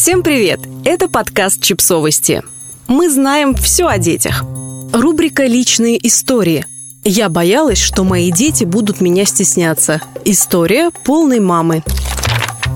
Всем привет! Это подкаст «Чипсовости». Мы знаем все о детях. Рубрика «Личные истории». Я боялась, что мои дети будут меня стесняться. История полной мамы.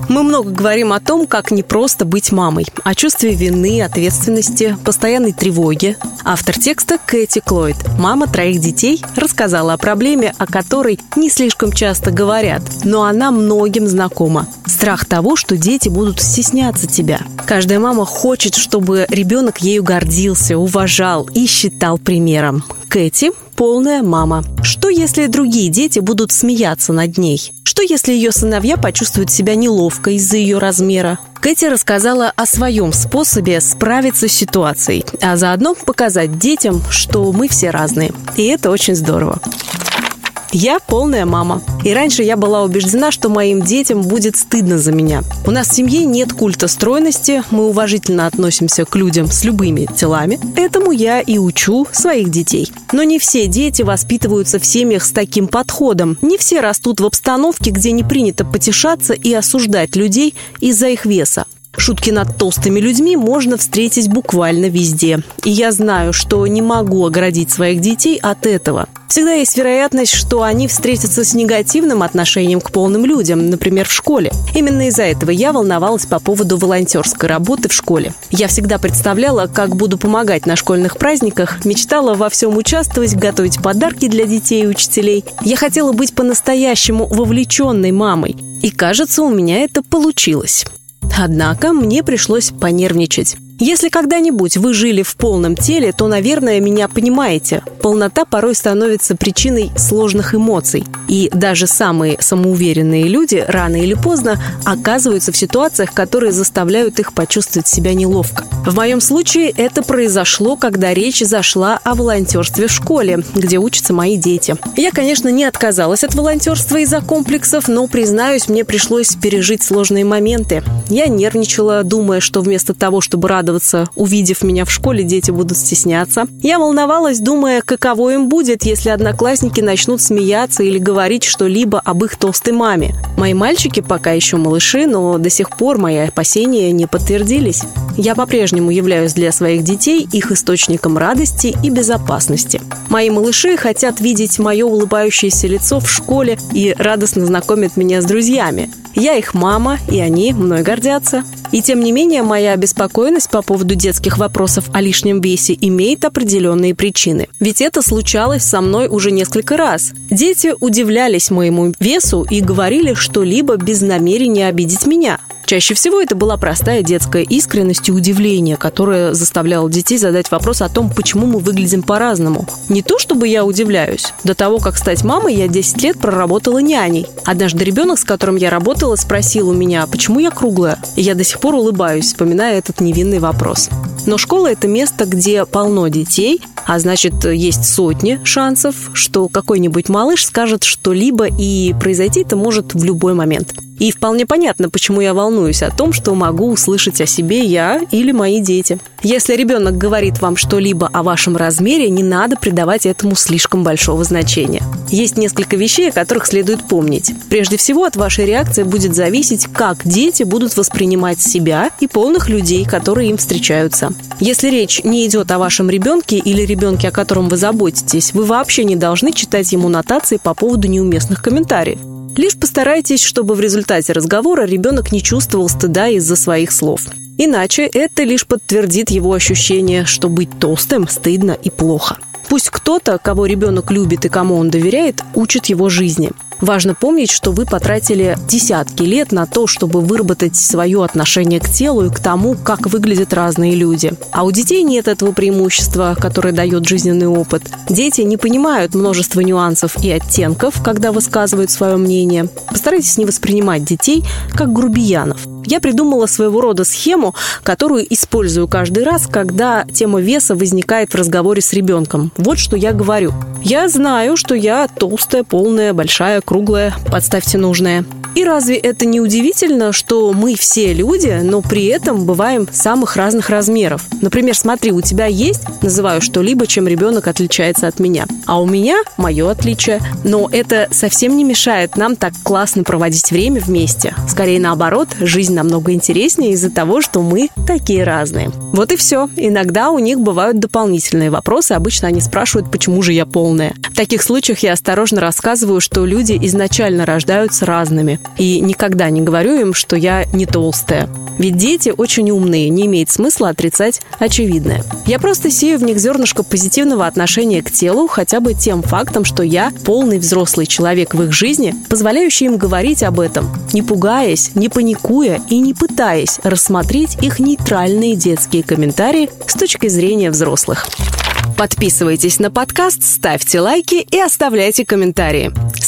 Мы много говорим о том, как непросто быть мамой, о чувстве вины, ответственности, постоянной тревоге. Автор текста Кэти Клойд, мама троих детей, рассказала о проблеме, о которой не слишком часто говорят, но она многим знакома. Страх того, что дети будут стесняться тебя. Каждая мама хочет, чтобы ребенок ею гордился, уважал и считал примером. Кэти – полная мама. Что, если другие дети будут смеяться над ней? Что, если ее сыновья почувствуют себя неловко из-за ее размера? Кэти рассказала о своем способе справиться с ситуацией, а заодно показать детям, что мы все разные. И это очень здорово. Я полная мама. И раньше я была убеждена, что моим детям будет стыдно за меня. У нас в семье нет культа стройности, мы уважительно относимся к людям с любыми телами. Этому я и учу своих детей. Но не все дети воспитываются в семьях с таким подходом. Не все растут в обстановке, где не принято потешаться и осуждать людей из-за их веса. Шутки над толстыми людьми можно встретить буквально везде. И я знаю, что не могу оградить своих детей от этого. Всегда есть вероятность, что они встретятся с негативным отношением к полным людям, например, в школе. Именно из-за этого я волновалась по поводу волонтерской работы в школе. Я всегда представляла, как буду помогать на школьных праздниках, мечтала во всем участвовать, готовить подарки для детей и учителей. Я хотела быть по-настоящему вовлеченной мамой. И кажется, у меня это получилось. Однако мне пришлось понервничать. Если когда-нибудь вы жили в полном теле, то, наверное, меня понимаете. Полнота порой становится причиной сложных эмоций. И даже самые самоуверенные люди рано или поздно оказываются в ситуациях, которые заставляют их почувствовать себя неловко. В моем случае это произошло, когда речь зашла о волонтерстве в школе, где учатся мои дети. Я, конечно, не отказалась от волонтерства из-за комплексов, но, признаюсь, мне пришлось пережить сложные моменты. Я нервничала, думая, что вместо того, чтобы радоваться радоваться. Увидев меня в школе, дети будут стесняться. Я волновалась, думая, каково им будет, если одноклассники начнут смеяться или говорить что-либо об их толстой маме. Мои мальчики пока еще малыши, но до сих пор мои опасения не подтвердились. Я по-прежнему являюсь для своих детей их источником радости и безопасности. Мои малыши хотят видеть мое улыбающееся лицо в школе и радостно знакомят меня с друзьями. Я их мама, и они мной гордятся. И тем не менее, моя обеспокоенность по поводу детских вопросов о лишнем весе имеет определенные причины. Ведь это случалось со мной уже несколько раз. Дети удивлялись моему весу и говорили что-либо без намерения обидеть меня. Чаще всего это была простая детская искренность и удивление, которое заставляло детей задать вопрос о том, почему мы выглядим по-разному. Не то, чтобы я удивляюсь. До того, как стать мамой, я 10 лет проработала няней. Однажды ребенок, с которым я работала, спросил у меня, почему я круглая. И я до сих пор улыбаюсь, вспоминая этот невинный вопрос. Но школа – это место, где полно детей, а значит, есть сотни шансов, что какой-нибудь малыш скажет что-либо, и произойти это может в любой момент. И вполне понятно, почему я волнуюсь о том, что могу услышать о себе я или мои дети. Если ребенок говорит вам что-либо о вашем размере, не надо придавать этому слишком большого значения. Есть несколько вещей, о которых следует помнить. Прежде всего, от вашей реакции будет зависеть, как дети будут воспринимать себя и полных людей, которые им встречаются. Если речь не идет о вашем ребенке или ребенке, о котором вы заботитесь, вы вообще не должны читать ему нотации по поводу неуместных комментариев. Лишь постарайтесь, чтобы в результате разговора ребенок не чувствовал стыда из-за своих слов. Иначе это лишь подтвердит его ощущение, что быть толстым стыдно и плохо. Пусть кто-то, кого ребенок любит и кому он доверяет, учит его жизни. Важно помнить, что вы потратили десятки лет на то, чтобы выработать свое отношение к телу и к тому, как выглядят разные люди. А у детей нет этого преимущества, которое дает жизненный опыт. Дети не понимают множество нюансов и оттенков, когда высказывают свое мнение. Постарайтесь не воспринимать детей как грубиянов. Я придумала своего рода схему, которую использую каждый раз, когда тема веса возникает в разговоре с ребенком. Вот что я говорю. Я знаю, что я толстая, полная, большая, круглое, подставьте нужное. И разве это не удивительно, что мы все люди, но при этом бываем самых разных размеров? Например, смотри, у тебя есть, называю что-либо, чем ребенок отличается от меня, а у меня мое отличие. Но это совсем не мешает нам так классно проводить время вместе. Скорее наоборот, жизнь намного интереснее из-за того, что мы такие разные. Вот и все. Иногда у них бывают дополнительные вопросы. Обычно они спрашивают, почему же я полная. В таких случаях я осторожно рассказываю, что люди изначально рождаются разными. И никогда не говорю им, что я не толстая. Ведь дети очень умные, не имеет смысла отрицать очевидное. Я просто сею в них зернышко позитивного отношения к телу, хотя бы тем фактом, что я полный взрослый человек в их жизни, позволяющий им говорить об этом, не пугаясь, не паникуя и не пытаясь рассмотреть их нейтральные детские комментарии с точки зрения взрослых. Подписывайтесь на подкаст, ставьте лайки и оставляйте комментарии.